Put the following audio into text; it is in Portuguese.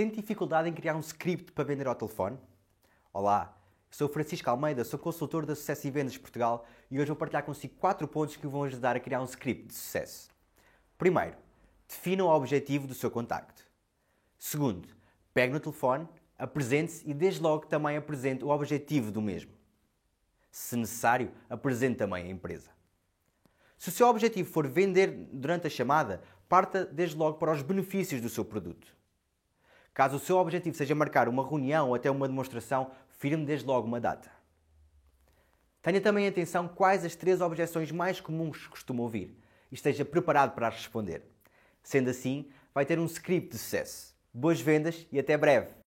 Sente dificuldade em criar um script para vender ao telefone? Olá, sou Francisco Almeida, sou consultor da Sucesso e Vendas Portugal e hoje vou partilhar consigo quatro pontos que vão ajudar a criar um script de sucesso. Primeiro, defina o objetivo do seu contacto. Segundo, pegue no telefone, apresente-se e desde logo também apresente o objetivo do mesmo. Se necessário, apresente também a empresa. Se o seu objetivo for vender durante a chamada, parta desde logo para os benefícios do seu produto. Caso o seu objetivo seja marcar uma reunião ou até uma demonstração, firme desde logo uma data. Tenha também atenção quais as três objeções mais comuns que costuma ouvir e esteja preparado para responder. Sendo assim, vai ter um script de sucesso. Boas vendas e até breve!